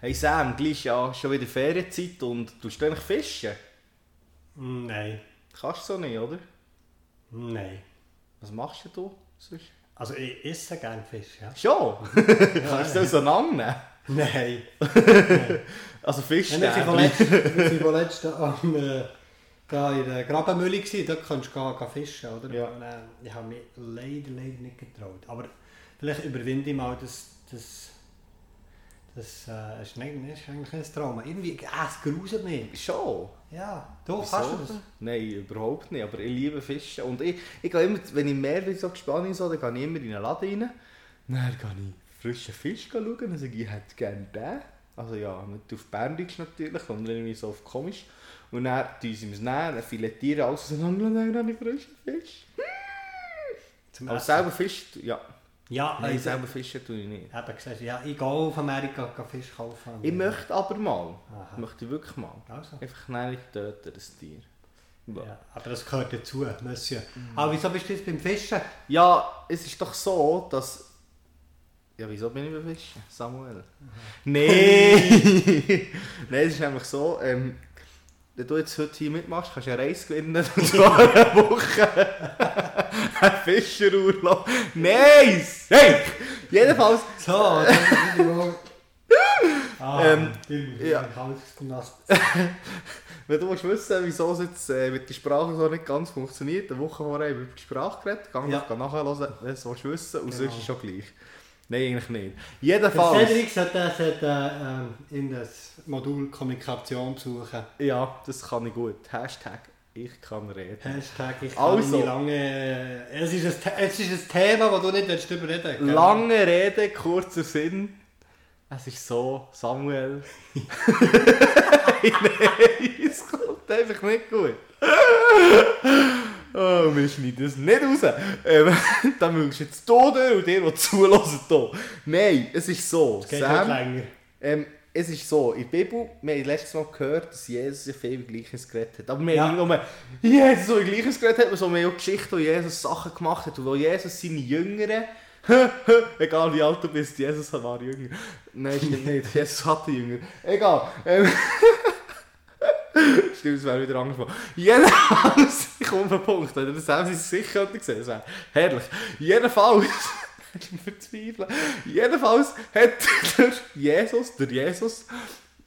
Hey Sam, gleich ja schon wieder Ferienzeit und du du eigentlich fischen? Nein. Kannst du so nicht, oder? Nein. Was machst du sonst? Also ich esse gerne Fisch, ja. Schon? Kannst du das auseinandernehmen? Nein. Also Fisch vorletzt, wir waren vorletzt am, äh, da in der Grabenmühle, gewesen, dort kannst du gehen, gehen fischen, oder? Ja. Und, äh, ich habe mich leider, leider nicht getraut. Aber vielleicht überwinde ich mal das... das das äh, ist, nicht, ist eigentlich ein Trauma. Irgendwie, äh, es gruselt mich. Schon? Ja, du, Wieso? kannst du das? Nein, überhaupt nicht. Aber ich liebe Fischen. Und ich, ich gehe immer, wenn ich mehr will, so gespannt so, dann gehe ich immer in einen Laden rein. Dann gehe ich frischen Fisch schauen und sage, ich hätte gerne den. Also ja, nicht auf Berndeutsch natürlich, sondern irgendwie so auf komisch. Und dann tun sie es nehmen, dann filetieren alles auseinander und dann habe ich frischen Fisch. Zum Aber selber Fisch, ja. Ja, Nein, selber fischen tue ich nicht. habe gesagt, ja, ich gehe auf Amerika Fisch kaufen. Ich möchte aber mal. Aha. Ich möchte wirklich mal. Also. Einfach nicht töten, das Tier. Ja, aber das gehört dazu, Monsieur. Aber wieso bist du jetzt beim Fischen? Ja, es ist doch so, dass. Ja, wieso bin ich beim Fischen? Samuel? Nein! Nein, es ist einfach so, ähm, wenn du jetzt heute hier mitmachst, kannst du eine Reise gewinnen und zwar eine Woche. Ein Fischerurlaub. Nice! Hey! Jedenfalls, So, bin ich mal... Ah, Ähm, ja. wenn du willst wissen wissen, wieso es jetzt äh, mit der Sprache so nicht ganz funktioniert, eine Woche vorher haben wir über die Sprache geredet, geh Ja. nachhören, wenn du es willst wissen und Genau. sonst ist es schon gleich. Nein, eigentlich nicht. Der Jedenfalls... Cedric sollte, sollte äh, in das Modul Kommunikation suchen. Ja, das kann ich gut. Hashtag ich kann reden. Hashtag ich kann Also. lange... äh, Es ist, ein, es ist ein Thema, das du nicht drüber reden willst. Lange Rede, kurzer Sinn. Es ist so, Samuel. Nein, es kommt einfach nicht gut. Oh, wir schneiden das nicht raus. Ähm, dann müsst du jetzt hier durch und dir, der zulassen, hier. Nein, es ist so. Es geht halt Sam, länger. ähm, es ist so, in der Bibel, wir haben letztes Mal gehört, dass Jesus ja viel Gleiches geredet hat. Aber wir Ja. haben nicht nur Jesus so Gleiches geredet hat, sondern wir haben auch Geschichten, wo Jesus Sachen gemacht hat und wo Jesus seine Jüngeren, egal wie alt du bist, Jesus war jünger. Nein, stimmt nicht, Jesus hatte Jünger. Egal. Ähm, Stimmt, es wäre wieder angesprochen. Jedenfalls, ich komme auf den Punkt, wenn ihr das Sie sicher könnte sehen, das wäre herrlich. Jedenfalls, ich verzweifle. Jedenfalls hat der Jesus, der Jesus,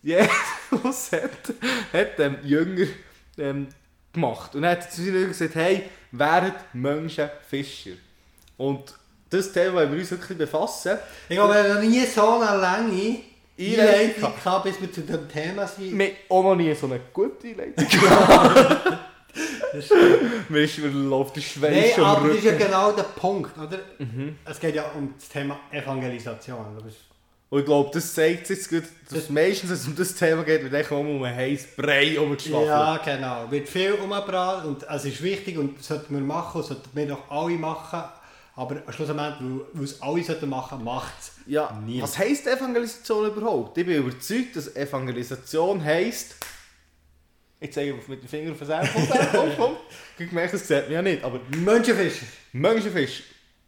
Jesus hat, hat dem Jünger ähm, gemacht. Und er hat zu gesagt, hey, werdet Menschen Fischer. Und das Thema wollen wir uns wirklich befassen. Ich habe noch nie so eine lange Einleitung gehabt, bis wir zu dem Thema sind. Wir haben auch noch nie so eine gute Einleitung stimmt. Mir ist- mir läuft der Schweiß Nein, schon aber das ist ja genau der Punkt, oder? Mhm. Es geht ja um das Thema Evangelisation. Und ich glaube, das zeigt jetzt gut, dass meistens, wenn es um das Thema geht, wird echt um einen heißen Brei umgeschwafelt. Ja, genau. Wird viel umgebracht und es ist wichtig und das sollten wir machen, sollten wir doch alle machen. Aber schlussendlich, weil es alle sollten machen, macht es Ja, niemand. was heisst Evangelisation überhaupt? Ich bin überzeugt, dass Evangelisation heisst. Ich zeige mit dem Finger auf den Särm. Komm, komm, komm. Ich gemerkt, das sieht man ja nicht, aber Menschenfischer. Menschenfisch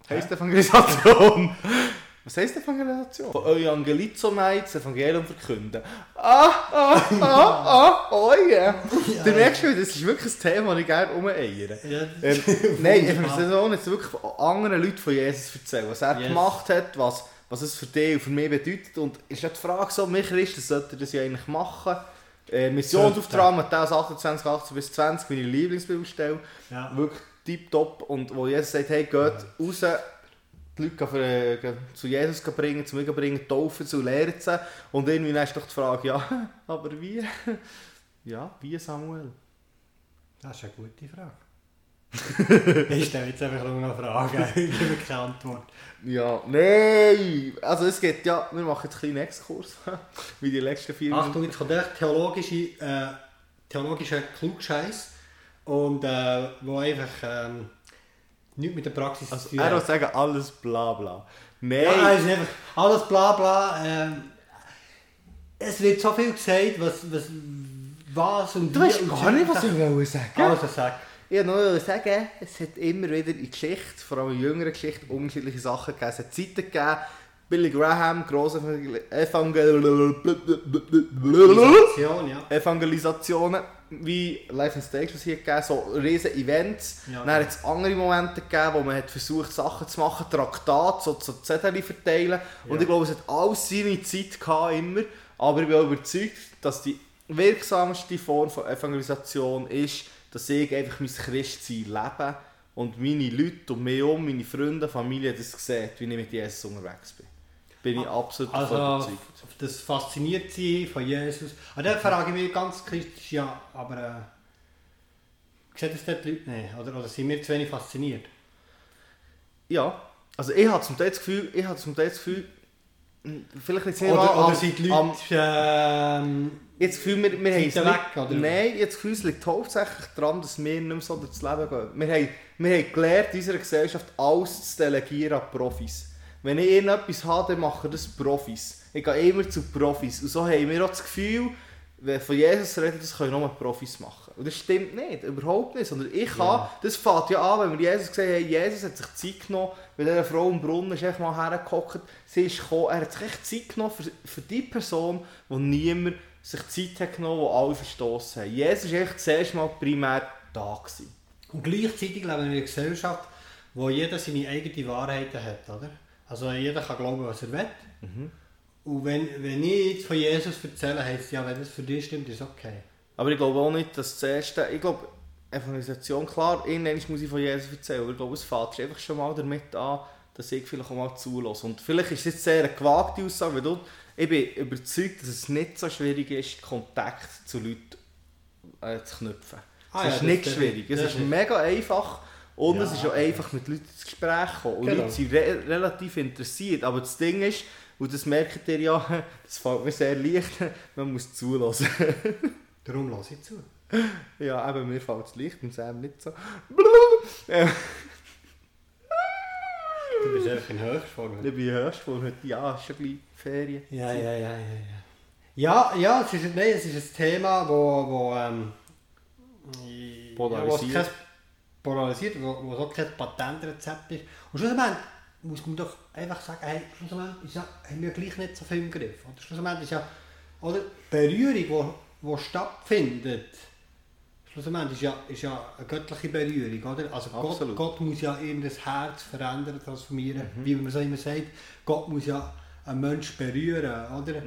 heisst Evangelisation. Was heisst Evangelisation? Von Evangelizomein das Evangelium verkünden. Ah, ah, ah, ah, oh yeah. Du merkst schon, das ist wirklich ein Thema, das ich gerne umeiere. Ja, Ähm, nein, Evangelisation ist wirklich von anderen Leuten von Jesus erzählen, was er Yes. gemacht hat, was, was es für dich und für mich bedeutet. Und ist ja die Frage so, wir Christen sollten das ja eigentlich machen. Äh, Missionsauftrag Matthäus 28, 18 bis 20, meine Lieblingsbibelstelle. Ja. Wirklich tipptopp. Und wo Jesus sagt, hey, geht raus, die Leute für, äh, zu Jesus bringen, zu mir bringen, taufen zu, lehren. Und irgendwie dann ist doch die Frage, ja, aber wie? Ja, wie Samuel? Das ist eine gute Frage. Ich stelle jetzt einfach nur noch Fragen. Ich gebe keine Antwort. Ja, nein! Also es geht ja, wir machen jetzt einen kleinen Exkurs, wie die letzten vier Achtung, jetzt kommt echt theologische, äh, theologischer Klugscheiß. Und äh, wo einfach ähm, nichts mit der Praxis Also zu tun er will hat. sagen, alles bla bla. Nein! Ja, ist einfach alles bla bla. Ähm, es wird so viel gesagt, was, was, was und du weißt gar nicht, was ich wollte sagen. Also sag. Ich wollte nur sagen, es hat immer wieder in Geschichte, vor allem in jüngerer Geschichte, unterschiedliche Sachen gegeben. Es hat Zeiten gegeben, Billy Graham, grosse Evangel Evangelisation, ja. Evangelisationen, wie Live and Stage, was hier gegeben so riesen Events. Ja. Dann hat es andere Momente gegeben, wo man hat versucht, Sachen zu machen, Traktate, so, so Zettel verteilen. Und Ja. ich glaube, es hat alles seine Zeit gehabt, immer. Aber ich bin auch überzeugt, dass die wirksamste Form von Evangelisation ist, dass ich einfach mein Christsein lebe und meine Leute um mich herum, meine Freunde, Familie das sehen, wie ich mit Jesus unterwegs bin. Bin ich absolut davon Also, überzeugt. das fasziniert sie von Jesus. Aber dann frage ich mich ganz kritisch, ja, aber äh, sehen das dort die Leute nicht? Oder, oder sind wir zu wenig fasziniert? Ja, also ich habe zum Teil das Gefühl, ich habe zum Teil das Gefühl, vielleicht nicht sehr Oder, mal oder am- sind die am- Leute... ähm, Jetzt Gefühl, wir, wir haben es nicht, weg, oder? Nein, jetzt Gefühl, es liegt hauptsächlich daran, dass wir nicht mehr so durchs Leben gehen. Wir haben, wir haben gelernt, in unserer Gesellschaft alles zu delegieren an Profis. Wenn ich irgendetwas habe, dann machen das Profis. Ich gehe immer zu Profis. Und so haben wir auch das Gefühl, wenn von Jesus reden, das können nur Profis machen. Und das stimmt nicht, überhaupt nicht. Sondern ich kann, Ja. das fängt ja an, wenn wir Jesus gesehen haben, Jesus hat sich Zeit genommen, weil dieser Frau im Brunnen ist echt mal hergehockt, sie ist gekommen, er hat sich echt Zeit genommen für, für die Person, wo niemand sich Zeit hat genommen, wo alle verstoßen haben. Jesus war echt zuerst mal primär da. Gewesen. Und gleichzeitig leben wir in einer Gesellschaft, wo jeder seine eigenen Wahrheiten hat, oder? Also jeder kann glauben, was er will. Und wenn, wenn ich jetzt von Jesus erzähle, heisst es ja, wenn das für dich stimmt, ist okay. Aber ich glaube auch nicht, dass das erste, ich glaube, Evangelisation, klar, irgendwann muss ich von Jesus erzählen, aber ich glaube, es fängt einfach schon mal damit an, dass ich vielleicht auch mal zulasse. Und vielleicht ist es jetzt sehr eine gewagte Aussage, weil du, ich bin überzeugt, dass es nicht so schwierig ist, Kontakt zu Leuten äh, zu knüpfen. Ah es ja, ist das- nicht schwierig, es ist ist- mega einfach und Ja, es ist auch einfach mit Leuten ins Gespräch kommen. Und Genau. Leute sind re relativ interessiert, aber das Ding ist, und das merkt ihr ja, das fällt mir sehr leicht, man muss zulassen. Darum lasse ich zu. Ja, eben, mir fällt es leicht und Sam nicht so. Äh, Du bist einfach in Höchstform. Ich bin hörst von heute, ja, ist schon gleich Ferien. Ja, ja, ja, ja, ja. Ja, ja, es ist, nein, es ist ein Thema, wo, wo ähm, ja, Polarisiert. wo es kein, polarisiert, wo, wo so kein Patentrezept ist. Und schlussendlich muss man doch einfach sagen, hey, schlussendlich ist ja, haben wir gleich nicht so viel im Griff. Oder schlussendlich ist ja, oder Berührung, wo, wo stattfindet, schlussendlich ist ja, ist ja eine göttliche Berührung, oder? Also Gott. Gott muss ja eben das Herz verändern, transformieren, wie man so immer sagt. Gott muss ja einen Menschen berühren, oder?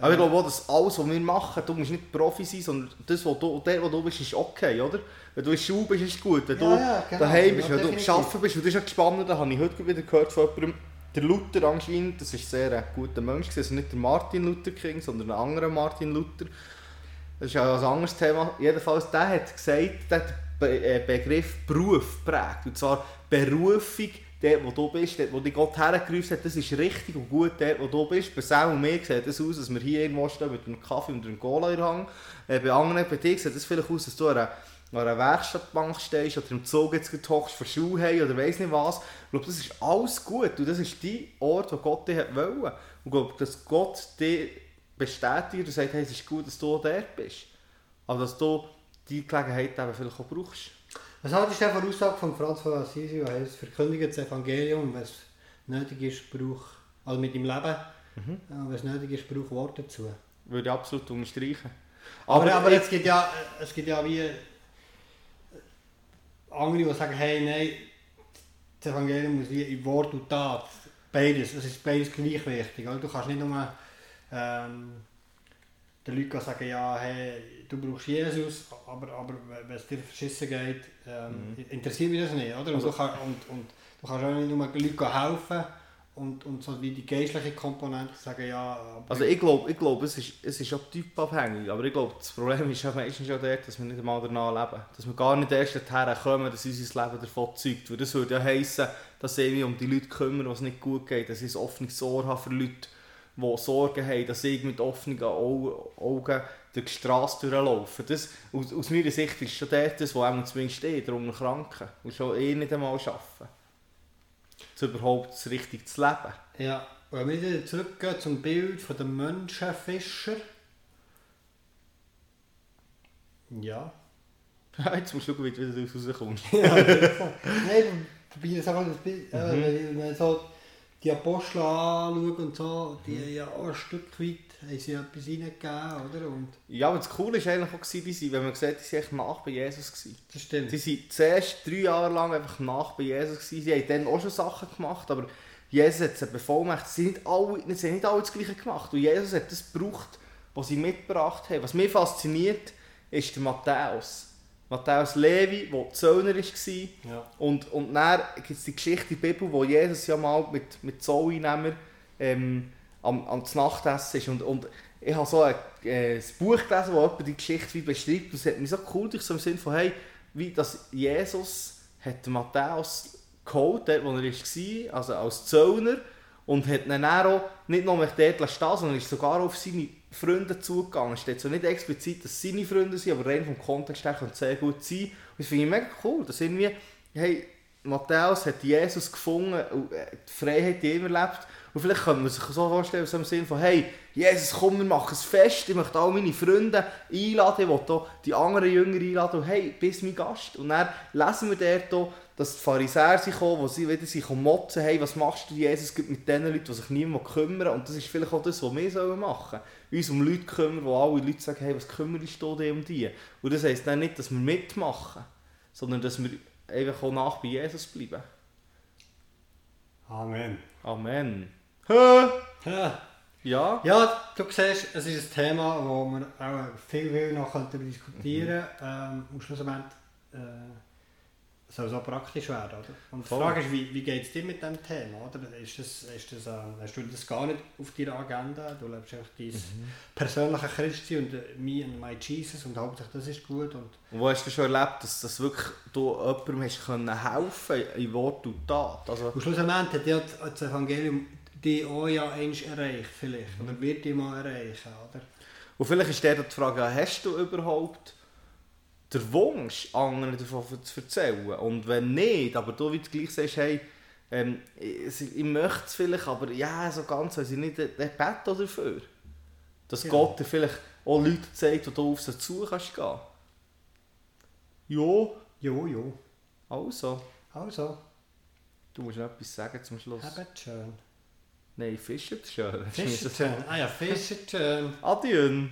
Aber ich glaube auch, dass alles, was wir machen, du musst nicht Profi sein, sondern das, wo du, der, wo du bist, ist okay, oder? Wenn du in der Schule bist, ist es gut. Wenn du ja, genau. daheim bist, Ja, wenn du. Arbeiten bist, und das ist ja gespannt, da habe ich heute wieder gehört von jemandem, der Luther anscheinend, das ist sehr ein guter Mensch, gewesen, also nicht der Martin Luther King, sondern ein anderer Martin Luther. Das ist ja ein anderes Thema. Jedenfalls, der hat gesagt, der hat den äh, Begriff Beruf geprägt. Und zwar Berufung, dort wo du bist, dort wo dich Gott hergerufen hat, das ist richtig und gut dort wo du bist. Bei Sam und mir sieht das aus, dass wir hier irgendwo stehen mit einem Kaffee und einem Cola in der Hand. Äh, bei anderen, bei dir sieht das vielleicht aus, dass du an einer, einer Werkstattbank stehst oder im Zug jetzt hockst für Schuhe haben oder weiss nicht was. Ich glaube, das ist alles gut und das ist die Ort, wo Gott dich hat. Und ich glaube, dass Gott dich bestätigt und sagt, hey, es ist gut, dass du dort bist. Aber dass du die Gelegenheit eben vielleicht auch brauchst. Was haltest du von der Aussage von Franz von Assisi, der heißt, verkündige das Evangelium, wenn es nötig ist, brauch, also mit dem Leben, Mhm. ja, wenn es nötig ist, brauch Worte dazu. Würde ich absolut unterstreichen. Aber, aber, ich- es, gibt ja, es gibt ja wie äh, andere, die sagen, hey, nein, das Evangelium muss wie in Wort und Tat, beides, es ist beides gleich wichtig. Oder? Du kannst nicht nur ähm, den Leuten sagen, ja, hey, du brauchst Jesus, aber, aber wenn es dir verschissen geht, ähm, interessiert mich das nicht. Oder? Und, Also- du kann, und, und du kannst auch nicht nur Leuten helfen und, und so wie die geistliche Komponente sagen, ja, Also ich glaube, ich glaube es, ist, es ist auch typabhängig, aber ich glaube, das Problem ist ja meistens schon dort, dass wir nicht einmal danach leben. Dass wir gar nicht erst dorthin kommen, dass unser Leben davon zeugt. Weil das würde ja heissen, dass ich mich um die Leute kümmere, denen es nicht gut geht, dass ich ein offenes Ohr habe für Leute, die Sorgen haben, dass ich mit offenen Au- Augen durch die Straße durchlaufe. Das, aus, aus meiner Sicht ist schon dort das, was auch zumindest steht, unter Kranken. Und schon eh nicht einmal arbeiten. zu überhaupt das richtig zu leben. Ja, wenn wir wieder zurückgehen zum Bild von dem Menschenfischer. Ja. Jetzt musst du schauen, wie du wieder rauskommst. Nein, probier es einfach das Bild. äh, Mhm. wenn- wenn so die Apostel anschaue und so, die haben ja auch ein Stück weit haben sie etwas reingegeben, oder? Und Ja, aber das Coole war eigentlich auch, die sind, wenn man sieht, die waren echt nach bei Jesus. Gewesen. das stimmt. Sie waren zuerst drei Jahre lang einfach nach bei Jesus. Gewesen. Sie haben dann auch schon Sachen gemacht, aber Jesus hat sie bevollmächtigt. Sie haben nicht alle, sie haben nicht alle das Gleiche gemacht. Und Jesus hat das gebraucht, was sie mitgebracht haben. Was mich fasziniert, ist der Matthäus. Matthäus Levi, der Zöllner war. Ja. Und, und dann gibt es die Geschichte in der Bibel, wo Jesus ja mal mit, mit Zolleinnehmern ähm, am, am Nachtessen ist. Und, und ich habe so ein, äh, ein Buch gelesen, wo jemand die Geschichte wie beschreibt. Und es hat mich so cool durch so im Sinn von, hey, wie dass Jesus hat Matthäus geholt, dort wo er war, also als Zöllner, und hat dann auch nicht nur dort stehen sondern ist sogar auf seine Freunde zugegangen. Es steht so nicht explizit, dass seine Freunde sind, aber rein vom Kontext her könnte es sehr gut sein. Und das finde ich mega cool, dass irgendwie, hey, Matthäus hat Jesus gefunden und äh, die Freiheit, die er immer lebt. Und vielleicht könnte man sich so vorstellen, so im Sinne von, hey, Jesus, komm, wir machen ein Fest, ich möchte all meine Freunde einladen, ich will die anderen Jünger einladen und hey, bist mein Gast. Und dann lesen wir dort dass die Pharisäer sind gekommen, wo sie wieder sich motzen, hey, was machst du, Jesus, mit den Leuten, die sich niemand kümmern. Und das ist vielleicht auch das, was wir sollen machen sollen. Uns um Leute kümmern, wo alle Leute sagen, hey, was kümmerst du dich um die? Und das heisst dann nicht, dass wir mitmachen, sondern dass wir einfach auch nach bei Jesus bleiben. Amen. Amen. Hä? Ja. Ja? ja, du siehst, es ist ein Thema, das wir auch viel, viel noch diskutieren könnten. Ähm, und schlussendlich äh, soll auch praktisch werden. Oder? Und die Voll. Frage ist, wie, wie geht es dir mit diesem Thema? Oder? Ist das, ist das, äh, hast du das gar nicht auf deiner Agenda? Du lebst einfach dein persönliche Christi und äh, me and my Jesus und hauptsächlich das ist gut. Und wo hast du schon erlebt, dass, dass wirklich du jemandem hast können helfen in Wort und Tat? Also, Und schlussendlich hat ja das Evangelium die auch ja einst erreicht, vielleicht. Oder wird die mal erreichen, oder? und vielleicht ist der die Frage, hast du überhaupt den Wunsch, anderen davon zu erzählen? Und wenn nicht, aber du wie du gleich sagst, hey, ähm, ich, ich möchte es vielleicht, aber ja, so ganz, also nicht, dann dann bete doch dafür. Dass Ja. Gott dir vielleicht auch Leute zeigt, wo du auf sie zu kannst gehen. Ja, Jo, jo. also. Also, Du musst noch etwas sagen zum Schluss. habt schön. Nein, Fischer schön. Fischertön. Ah ja, Fischertön. Adieu.